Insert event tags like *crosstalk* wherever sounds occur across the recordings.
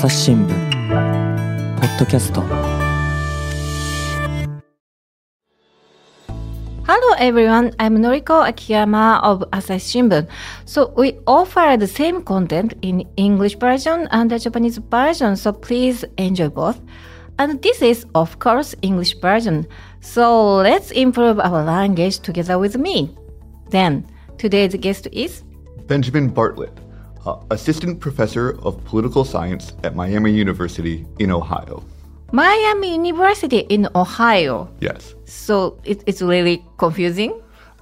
朝日新聞ポッドキャスト Hello everyone, I'm Noriko Akiyama of Asahi Shimbun. So we offer the same content in English version and the Japanese version, so please enjoy both. And this is of course English version. So let's improve our language together with me. Then today's guest is Benjamin Bartlett, uh, Assistant Professor of Political Science at Miami University in Ohio. Miami University in Ohio. Yes. So it, it's really confusing.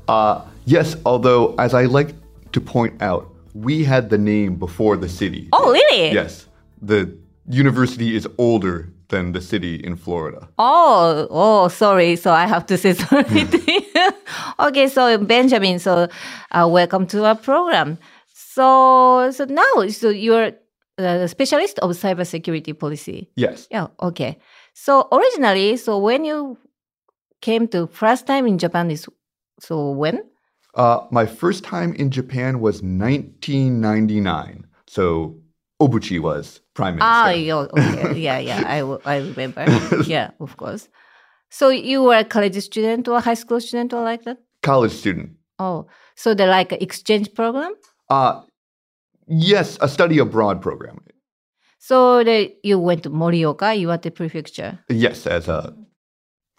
Uh, yes, although, as I like to point out, we had the name before the city. Oh really? Yes. The university is older than the city in Florida. Oh, oh, sorry. So I have to say *laughs* sorry. *laughs* okay, so Benjamin, so uh, welcome to our program. So, so now, so you're a specialist of cybersecurity policy. Yes. Yeah, okay. So originally, so when you came to first time in Japan is so when? Uh, my first time in Japan was 1999. So Obuchi was prime minister. Ah, yeah, okay. yeah, yeah. I, w- I remember. *laughs* yeah, of course. So you were a college student or high school student or like that? College student. Oh, so the like exchange program? Uh, yes, a study abroad program. So the, you went to Morioka, Iwate Prefecture. Yes, as a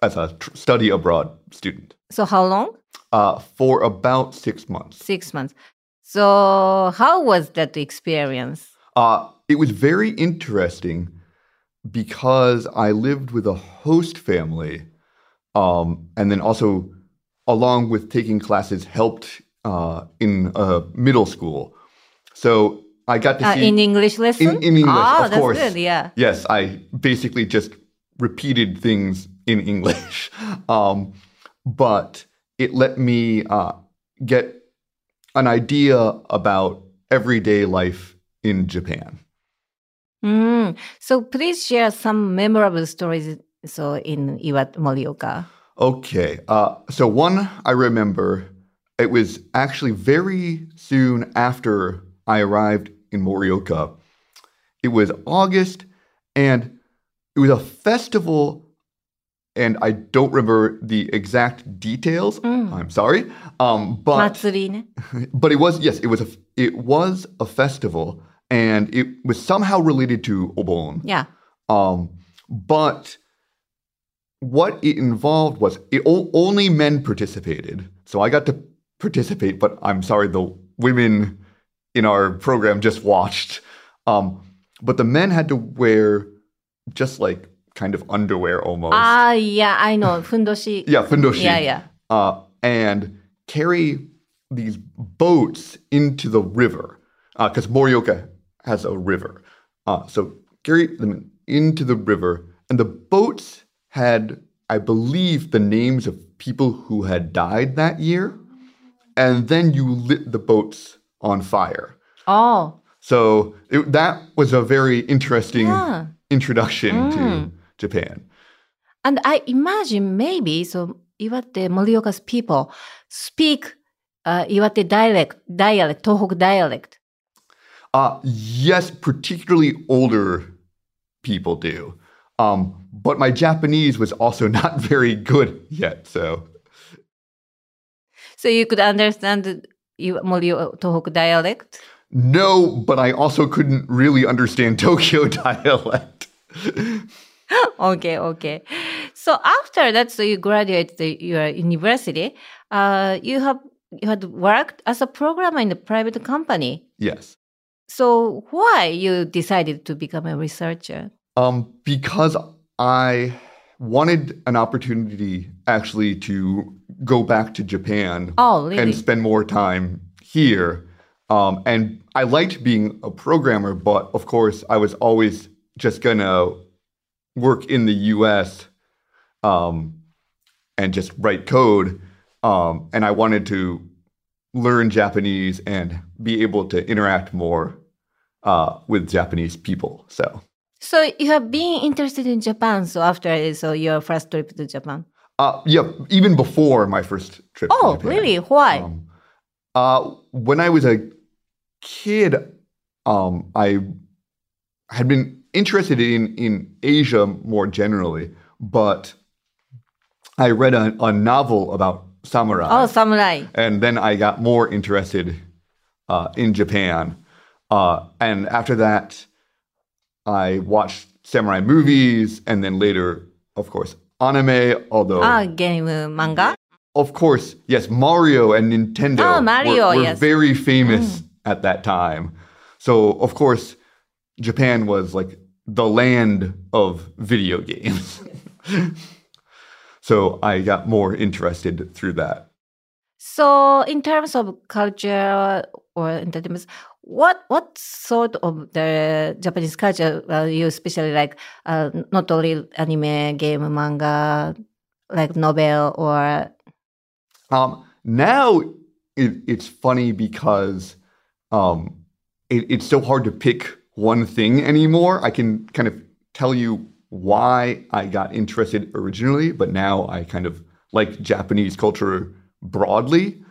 as a tr- study abroad student. So how long? Uh, for about six months. Six months. So how was that experience? Uh, it was very interesting because I lived with a host family, um, and then also, along with taking classes, helped uh, in uh, middle school. So I got to Uh, see in English lesson? in, in English, Ah, of that's course. good. Yeah. Yes, I basically just repeated things in English, *laughs* um, but it let me uh, get an idea about everyday life in Japan. Mm. So please share some memorable stories. So in Iwate Morioka. Okay, uh, so one I remember, it was actually very soon after I arrived in Morioka. It was August, and it was a festival, and I don't remember the exact details. Mm. I'm sorry, um, but *laughs* but it was yes, it was a it was a festival, and it was somehow related to Obon. Yeah. Um, but what it involved was it o- only men participated, so I got to participate. But I'm sorry, the women in our program just watched. Um, but the men had to wear just like kind of underwear almost. Ah, yeah, I know. Fundoshi. *laughs* yeah, fundoshi. Yeah, yeah. Uh, and carry these boats into the river because Morioka has a river. Uh, so carry them into the river, and the boats had, I believe, the names of people who had died that year, and then you lit the boats on fire. Oh, So it, that was a very interesting Yeah. introduction to Japan. and I imagine maybe so Iwate Morioka's people speak uh, Iwate dialect, dialect, Tohoku dialect. Uh, yes, particularly older people do. Um, but my Japanese was also *laughs* not very good yet. So, So you could understand Morio Tohoku dialect. no, but I also couldn't really understand *laughs* Tokyo dialect. *laughs* okay, okay. So after that, so you graduated the, your university. Uh, you have you had worked as a programmer in a private company. Yes. So why you decided to become a researcher? Um, because I wanted an opportunity actually to go back to Japan Oh, really? and spend more time here. Um, and I liked being a programmer, but of course, I was always just gonna work in the US um, and just write code. Um, and I wanted to learn Japanese and be able to interact more uh, with Japanese people. So, So you have been interested in Japan. So after so your first trip to Japan. uh, yeah, even before my first trip. to Oh, Japan. really? Why? Um, uh, when I was a kid, um, I had been interested in in Asia more generally, but I read a, a novel about samurai, Oh, samurai. and then I got more interested uh, in Japan. Uh, and after that, I watched samurai movies, and then later, of course, anime. Although, Ah, game manga. of course, yes, Mario and Nintendo Ah, Mario, were, were yes. Mm. very famous at that time. So, of course, Japan was like the land of video games. *laughs* so I got more interested through that. So, in terms of culture or entertainment, what what sort of the Japanese culture uh, you especially like? Uh, not only anime, game, manga, like novel or Um, now it, it's funny because um, it, it's so hard to pick one thing anymore. I can kind of tell you why I got interested originally, but now I kind of like Japanese culture broadly.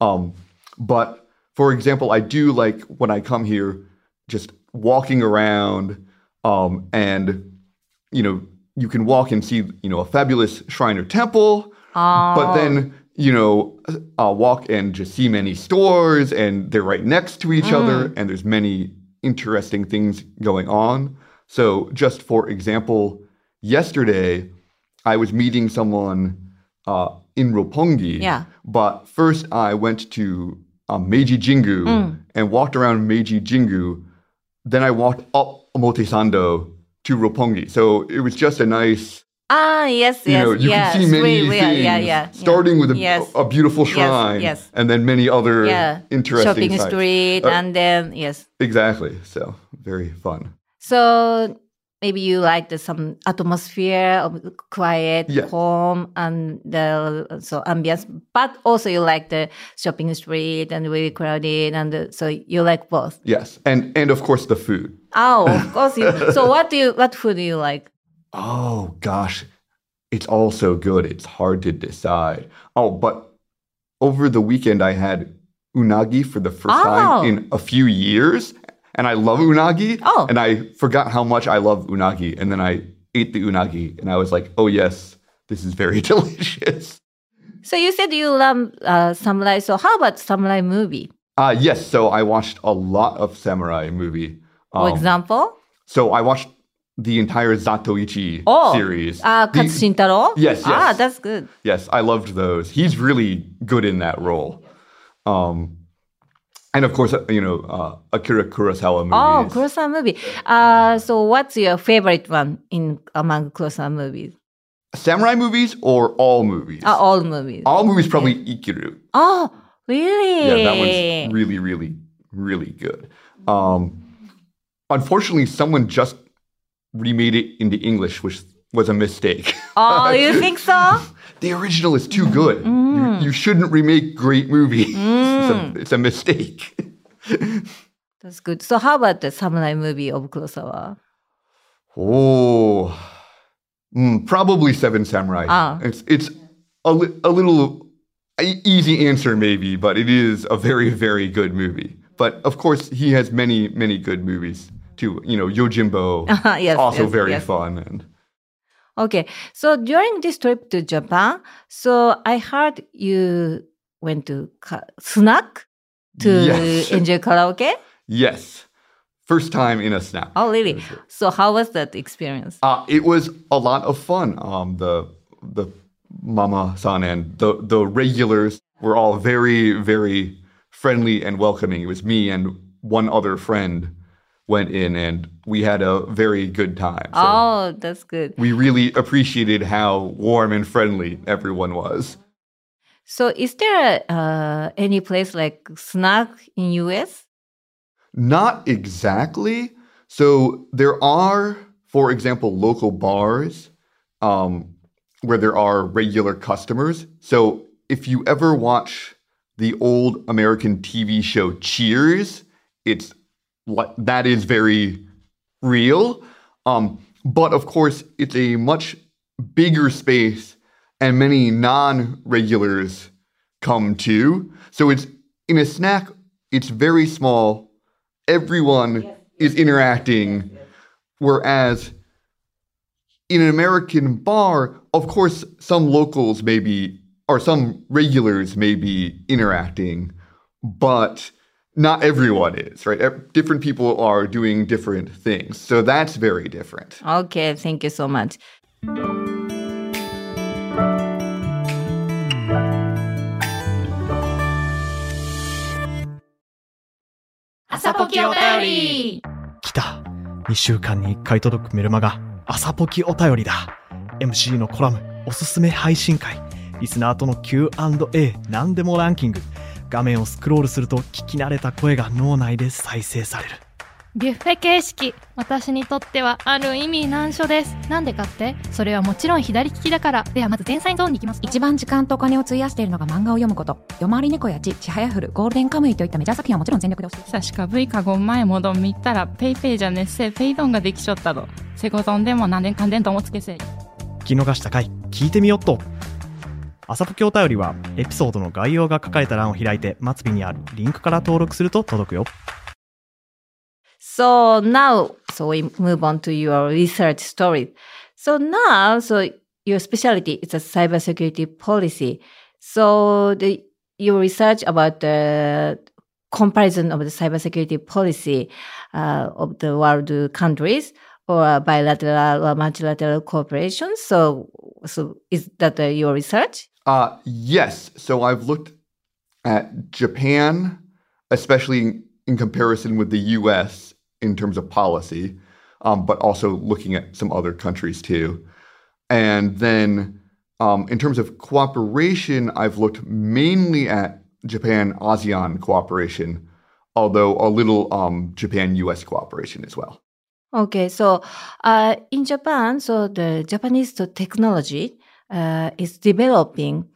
Um, but for example, I do like when I come here, just walking around um, and you know you can walk and see you know a fabulous shrine or temple uh, but then you know i'll walk and just see many stores and they're right next to each other and there's many interesting things going on. So just for example yesterday i was meeting someone uh, in roppongi Yeah. but first i went to um, meiji jingu and walked around meiji jingu then i walked up omotesando to roppongi so it was just a nice ah yes you yes know, you yes can see many really, yeah, things, yeah yeah starting with a, yes. a beautiful shrine, yes. and then many other yeah interesting shopping sites. street Uh, and then yes Exactly. So very fun. So maybe you like the some atmosphere of quiet, Yeah. calm, and the so ambience. But also you like the shopping street and really crowded, and the, so you like both. Yes, and and of course the food. Oh, of *laughs* course. You, so what do you what food do you like? Oh gosh, it's all so good. It's hard to decide. Oh, but over the weekend I had unagi for the first Oh. time in a few years, and I love unagi. Oh. and I forgot how much I love unagi, and then I ate the unagi, and I was like, oh yes, this is very *laughs* delicious. So you said you love uh, samurai. So how about samurai movie? Uh, yes, so I watched a lot of samurai movie. For Um, example, so I watched the entire Zatoichi oh, series. Uh, The- Katsu Shintaro. Yes, Ah, that's good. yes, I loved those. He's really good in that role. Um, and of course, uh, you know, uh, Akira Kurosawa movies. Oh, Kurosawa movie. Uh, so what's your favorite one in among Kurosawa movies? Samurai movies or all movies? Uh, all movies. all movies, probably Ikiru. Oh, really? Yeah, that one's really, really, really good. Um, unfortunately, someone just remade it into English, which was a mistake. Oh, you *laughs* think so? the original is too good. Mm. You, you shouldn't remake great movies. *laughs* it's, a, it's a mistake. *laughs* That's good. So how about the samurai movie of Kurosawa? Oh, Mm, probably Seven Samurai. Ah. It's it's a, li- a little easy answer maybe, but it is a very very good movie. But of course, he has many many good movies too. You know, Yojimbo, *laughs* yes, also yes, very yes. fun. And Okay. So during this trip to Japan, so I heard you went to ka- snack to Yes. enjoy karaoke. yes, first time in a snack. Oh, really? Sure. So how was that experience? Uh, it was a lot of fun. Um, the the mama san and the the regulars were all very very friendly and welcoming. It was me and one other friend went in, and we had a very good time. So oh, that's good. we really appreciated how warm and friendly everyone was. So is there uh, any place like snack in US? Not exactly. So there are, for example, local bars um, where there are regular customers. So if you ever watch the old American TV show Cheers, it's like that is very real. Um, but of course, it's a much bigger space, and many non-regulars come too. So it's in a snack. It's very small. Everyone is interacting Whereas in an American bar, of course, some locals maybe or some regulars may be interacting, but not everyone is, right? Different people are doing different things. So that's very different. Okay, thank you so much. 朝ポキお便り来た2週間に1回届くメルマガ朝ポキお便りだ MC のコラムおすすめ配信会リスナーとの Q&A 何でもランキング画面をスクロールすると聞き慣れた声が脳内で再生される。ビュッフェ形式私にとってはある意味難所です。なんでかって？それはもちろん左利きだから。ではまず前菜ゾーンに行きます。一番時間とお金を費やしているのが漫画を読むこと。夜回り猫やちちはやふるゴールデンカムイといったメジャー作品はもちろん全力で押し。てさしか V かご前もどん見たらペイペイじゃねっせペイドンができちょったどセコゾンでも何年かんでんともつけせ聞き逃した回聞いてみよっと。朝ポキお便りはエピソードの概要が書かれた欄を開いて末尾にあるリンクから登録すると届くよ So now, so we move on to your research story. So now, so your specialty is a cybersecurity policy. So the your research about the comparison of the cybersecurity policy uh, of the world countries or bilateral or multilateral cooperation. So, so is that uh, your research? Uh, yes. So I've looked at Japan, especially in comparison with the US in terms of policy, um, but also looking at some other countries too. And then um, in terms of cooperation, I've looked mainly at Japan ASEAN cooperation, although a little um, Japan US cooperation as well. Okay, so uh, in Japan, so the Japanese technology uh, is developing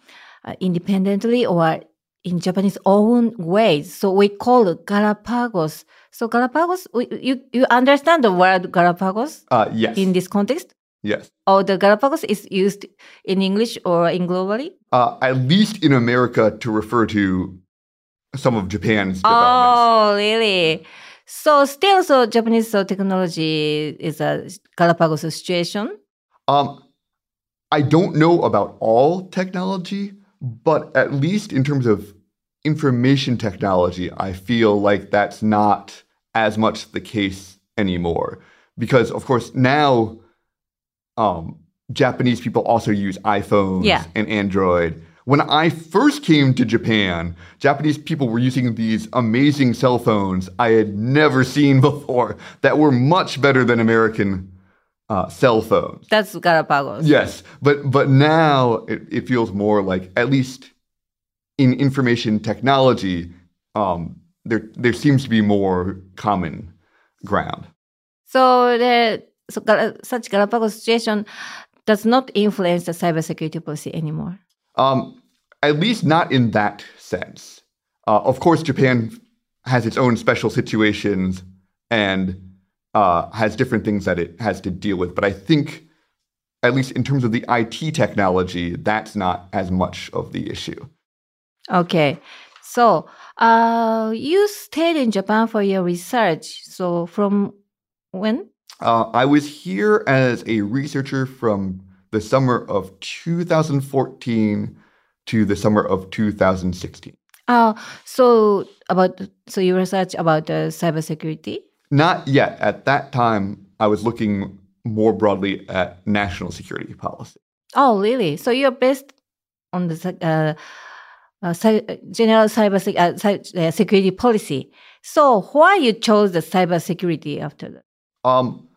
uh, independently or in Japanese own ways. So we call it Galapagos. So Galapagos, we- you you understand the word Galapagos Uh, yes. in this context? yes. Or the Galapagos is used in English or in globally? Uh, at least in America to refer to some of Japan's developments. Oh, really? So still, so Japanese so technology is a Galapagos situation. Um, I don't know about all technology, but at least in terms of information technology, I feel like that's not as much the case anymore. Because of course now, um, Japanese people also use iPhones Yeah. and Android. When I first came to Japan, Japanese people were using these amazing cell phones I had never seen *laughs* before that were much better than American uh, cell phones. That's Galapagos. Yes, but but now it, it feels more like at least in information technology, um, there there seems to be more common ground. So the so such Galapagos situation does not influence the cybersecurity policy anymore. Um, at least not in that sense. Uh, of course, Japan has its own special situations and uh, has different things that it has to deal with. But I think, at least in terms of the IT technology, that's not as much of the issue. Okay. So uh, you stayed in Japan for your research. So from when? Uh, I was here as a researcher from the summer of 2014 to the summer of 2016. Uh, so about so you research about the cybersecurity. Not yet. At that time, I was looking more broadly at national security policy. Oh, really? So you're based on the uh, uh, general cyber sec- uh, uh, security policy. So why you chose the cybersecurity after that? Um,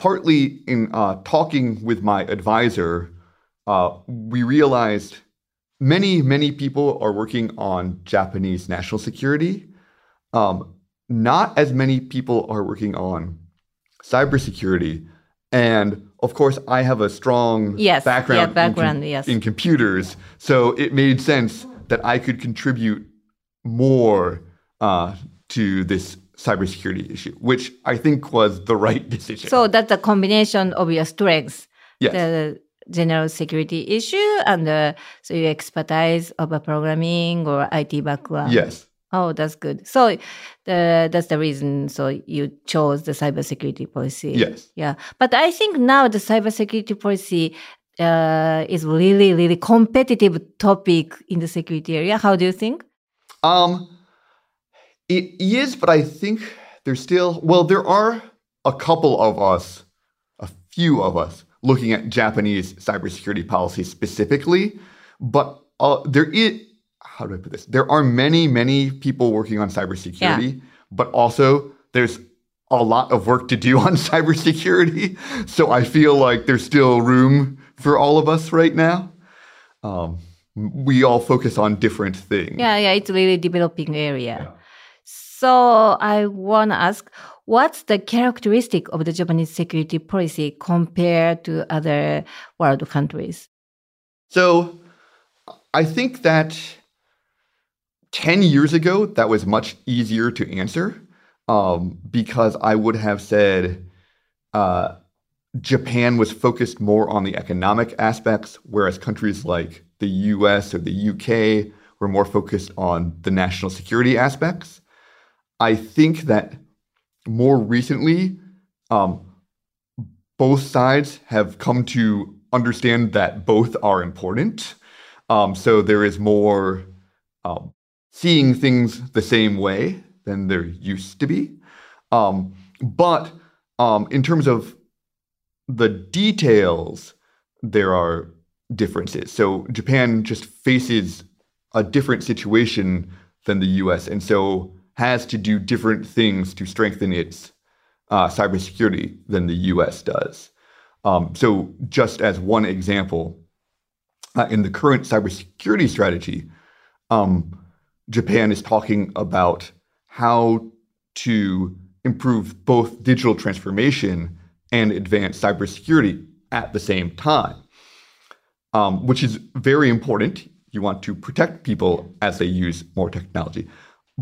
partly in uh, talking with my advisor, uh, we realized many, many people are working on Japanese national security. Um, not as many people are working on cybersecurity. And of course, I have a strong Yes, yeah, background, in com- yes. in computers. So it made sense that I could contribute more uh, to this cybersecurity issue, which I think was the right *laughs* decision. So that's a combination of your strengths. yes, the general security issue and uh, so your expertise of a programming or IT background. yes, Oh, that's good. So the that's the reason. So you chose the cybersecurity policy. Yes. Yeah, but I think now the cybersecurity policy uh, is really, really competitive topic in the security area. How do you think? Um, it is, but I think there's still well, there are a couple of us, a few of us, looking at Japanese cybersecurity policy specifically, but uh, there is. How do I put this? There are many, many people working on cybersecurity, but also there's a lot of work to do *laughs* on cybersecurity. So I feel like there's still room for all of us right now. Um, we all focus on different things. Yeah, yeah, it's a really developing area. So I want to ask, what's the characteristic of the Japanese security policy compared to other world countries? So I think that 10 years ago, that was much easier to answer um, because I would have said uh, Japan was focused more on the economic aspects, whereas countries like the US or the UK were more focused on the national security aspects. I think that more recently, um, both sides have come to understand that both are important. Um, so there is more um, seeing things the same way than there used to be. Um, but um, in terms of the details, there are differences. So Japan just faces a different situation than the US, and so has to do different things to strengthen its uh, cybersecurity than the US does. Um, so, just as one example, uh, in the current cybersecurity strategy, um, Japan is talking about how to improve both digital transformation and advance cybersecurity at the same time, um, which is very important. You want to protect people as they use more technology.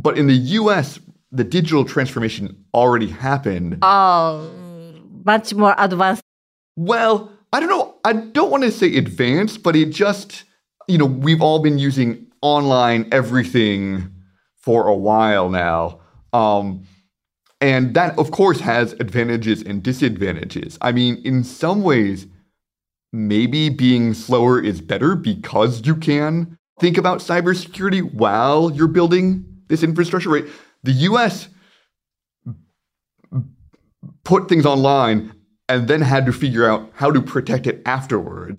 But in the US, the digital transformation already happened. Oh, much more advanced. Well, I don't know. I don't want to say advanced, but it just, you know, we've all been using online everything for a while now. Um, and that, of course, has advantages and disadvantages. I mean, in some ways, maybe being slower is better because you can think about cybersecurity while you're building this infrastructure, right? The US put things online and then had to figure out how to protect it afterwards,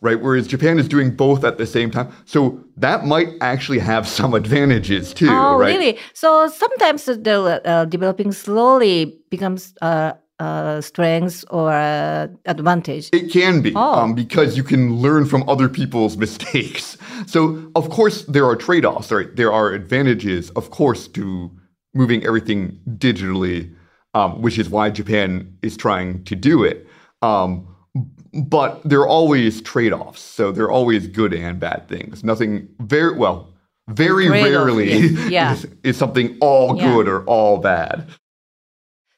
right? Whereas Japan is doing both at the same time. So that might actually have *laughs* some advantages too, oh, right? really? So sometimes the uh, developing slowly becomes uh, uh, strength or uh, advantage. It can be Oh. um, because you can learn from other people's *laughs* mistakes. So, of course, there are trade offs, right? There are advantages, of course, to moving everything digitally, um, which is why Japan is trying to do it. Um, but there are always trade offs. So, there are always good and bad things. Nothing very well, very rarely. Yeah. *laughs* is, is something all Yeah. good or all bad.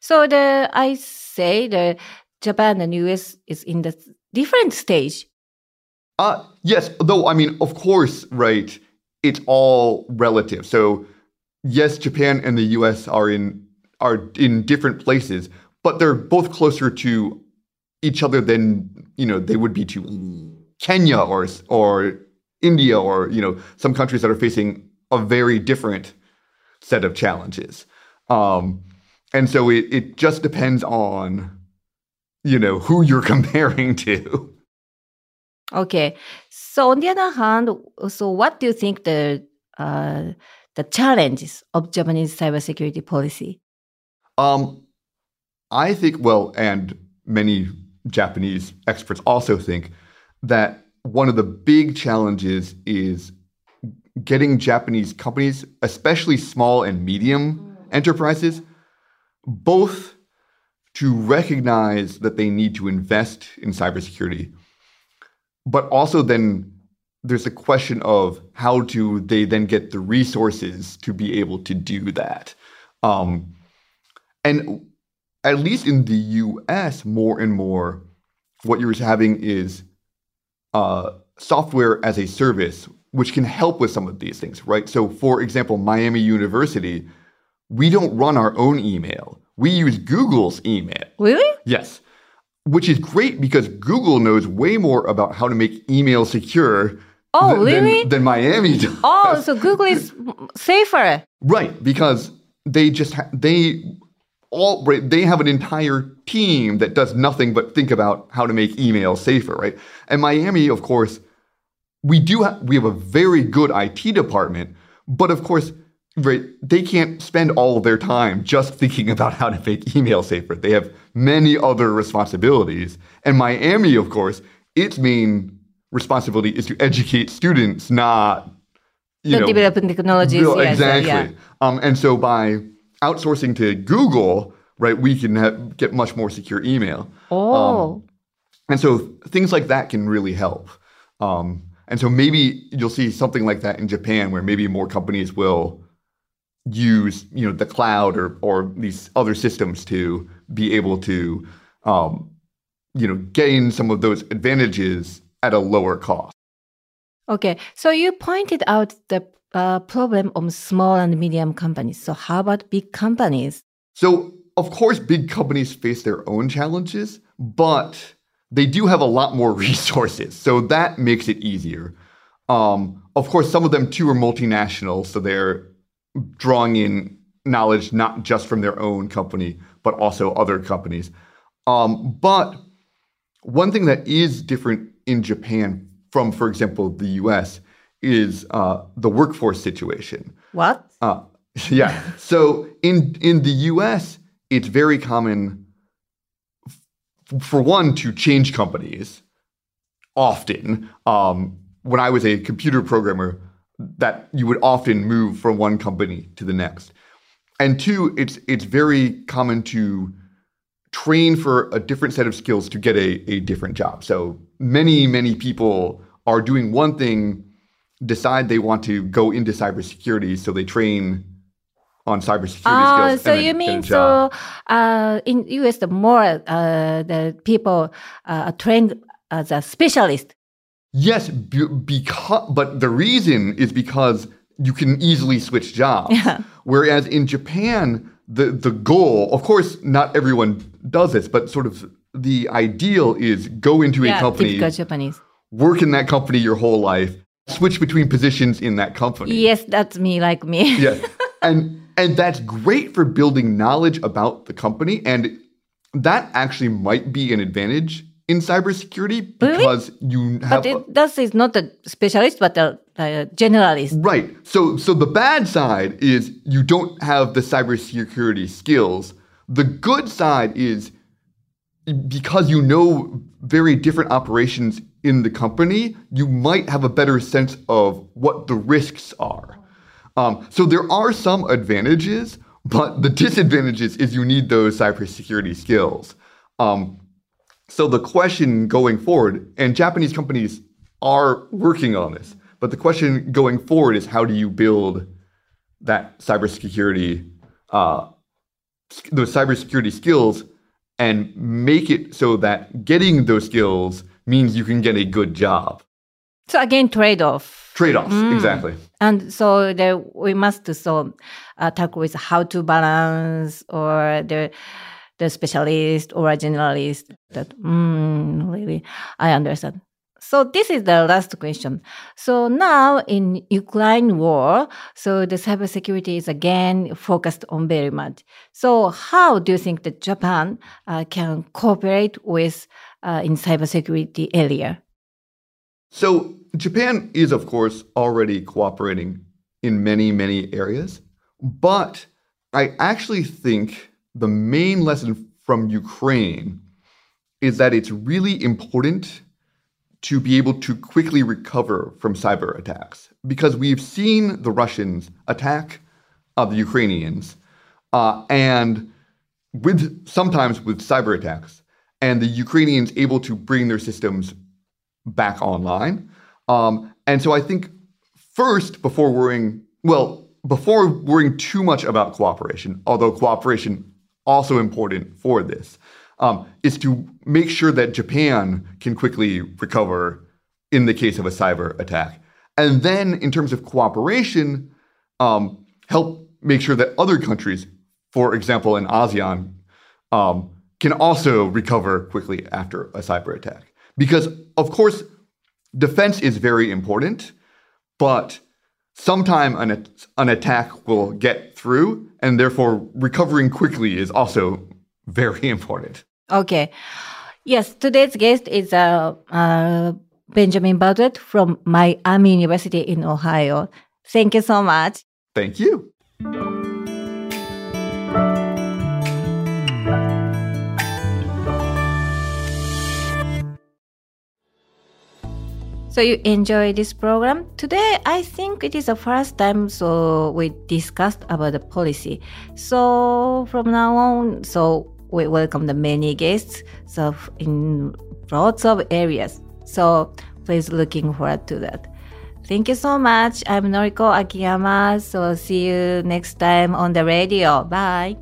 So the I say the Japan and the US is in the different stage. Uh, yes, though, I mean, of course, right, it's all relative. So, yes, Japan and the US are in are in different places, but they're both closer to each other than, you know, they would be to Kenya or or India or, you know, some countries that are facing a very different set of challenges. Um, and so it it just depends on you know who you're *laughs* comparing to. Okay. So on the other hand, so what do you think the uh, the challenges of Japanese cybersecurity policy? Um, I think, well, and many Japanese experts also think that one of the big challenges is getting Japanese companies, especially small and medium enterprises, both to recognize that they need to invest in cybersecurity, but also then there's a question of how do they then get the resources to be able to do that. Um, and at least in the US, more and more, what you're having is uh, software as a service, which can help with some of these things, right? So, for example, Miami University, we don't run our own email. We use Google's email. Really? Yes. Which is great because Google knows way more about how to make email secure Oh, th- really? than, Miami *laughs* does. Oh, so Google is safer. Right, because they just ha- they all right, they have an entire team that does nothing but think about how to make email safer, right? And Miami, of course, we do have we have a very good IT department, but of course, right, they can't spend all of their time just thinking about how to make email safer. They have many other responsibilities. And Miami, of course, its main responsibility is to educate students, not you know, developing technologies. Real- yes, exactly. yeah. Um, and so by outsourcing to Google, right, we can have, get much more secure email. Oh, And so things like that can really help. Um, and so maybe you'll see something like that in Japan, where maybe more companies will use, you know, the cloud or or these other systems to be able to, um, you know, gain some of those advantages at a lower cost. okay. So you pointed out the uh, problem of small and medium companies. So how about big companies? So, of course, big companies face their own challenges, but they do have a lot more *laughs* resources. So that makes it easier. Um, of course, some of them too are multinational, so they're drawing in knowledge not just from their own company, but also other companies. Um, but one thing that is different in Japan from, for example, the US is uh, the workforce situation. What? Uh, *laughs* yeah. So in in the U.S., it's very common, f- for one, to change companies often. Um, when I was a computer programmer, that you would often move from one company to the next, and two, it's it's very common to train for a different set of skills to get a, a different job. So many, many people are doing one thing, decide they want to go into cybersecurity, so they train on cybersecurity Ah, skills. so you mean so uh, in US the more uh, the people uh, are trained as a specialist. Yes, because but the reason is because you can easily switch jobs. Yeah. Whereas in Japan, the the goal, of course, not everyone does this, but sort of the ideal is go into a yeah, company, typical Japanese. work in that company your whole life, switch between positions in that company. Yes, that's me, like me. yeah. *laughs* And and that's great for building knowledge about the company. And that actually might be an advantage in cybersecurity Really? because you have but it, that is not a specialist, but a, a generalist. Right. So so the bad side is you don't have the cybersecurity skills. The good side is because you know very different operations in the company, you might have a better sense of what the risks are. Um, so there are some advantages, but the disadvantages is you need those cybersecurity skills. Um, so the question going forward, and Japanese companies are working on this, but the question going forward is how do you build that cybersecurity, uh, those cybersecurity skills, and make it so that getting those skills means you can get a good job. So again, trade-off. Trade-offs, Mm. exactly. And so there, we must so uh, tackle with how to balance or the the specialist or a generalist. That mm, really, I understand. So this is the last question. So now in Ukraine war, so the cybersecurity is again focused on very much. So how do you think that Japan uh, can cooperate with uh, in cybersecurity area? So Japan is, of course, already cooperating in many, many areas. But I actually think the main lesson from Ukraine is that it's really important to be able to quickly recover from cyber attacks because we've seen the Russians attack uh, the Ukrainians uh, and with sometimes with cyber attacks and the Ukrainians able to bring their systems back online. Um, and so I think first, before worrying, well, before worrying too much about cooperation, although cooperation also important for this, um, is to make sure that Japan can quickly recover in the case of a cyber attack. And then, in terms of cooperation, um, help make sure that other countries, for example, in ASEAN, um, can also recover quickly after a cyber attack. Because, of course, defense is very important, but sometime an, an attack will get through, and therefore recovering quickly is also very *laughs* important. Okay. Yes, today's guest is uh, uh, Benjamin Bartlett from Miami University in Ohio. Thank you so much. Thank you. So you enjoy this program? Today, I think it is the first time so we discussed about the policy. So from now on, so we welcome the many guests so in lots of areas. So please looking forward to that. Thank you so much. I'm Noriko Akiyama. So see you next time on the radio. Bye.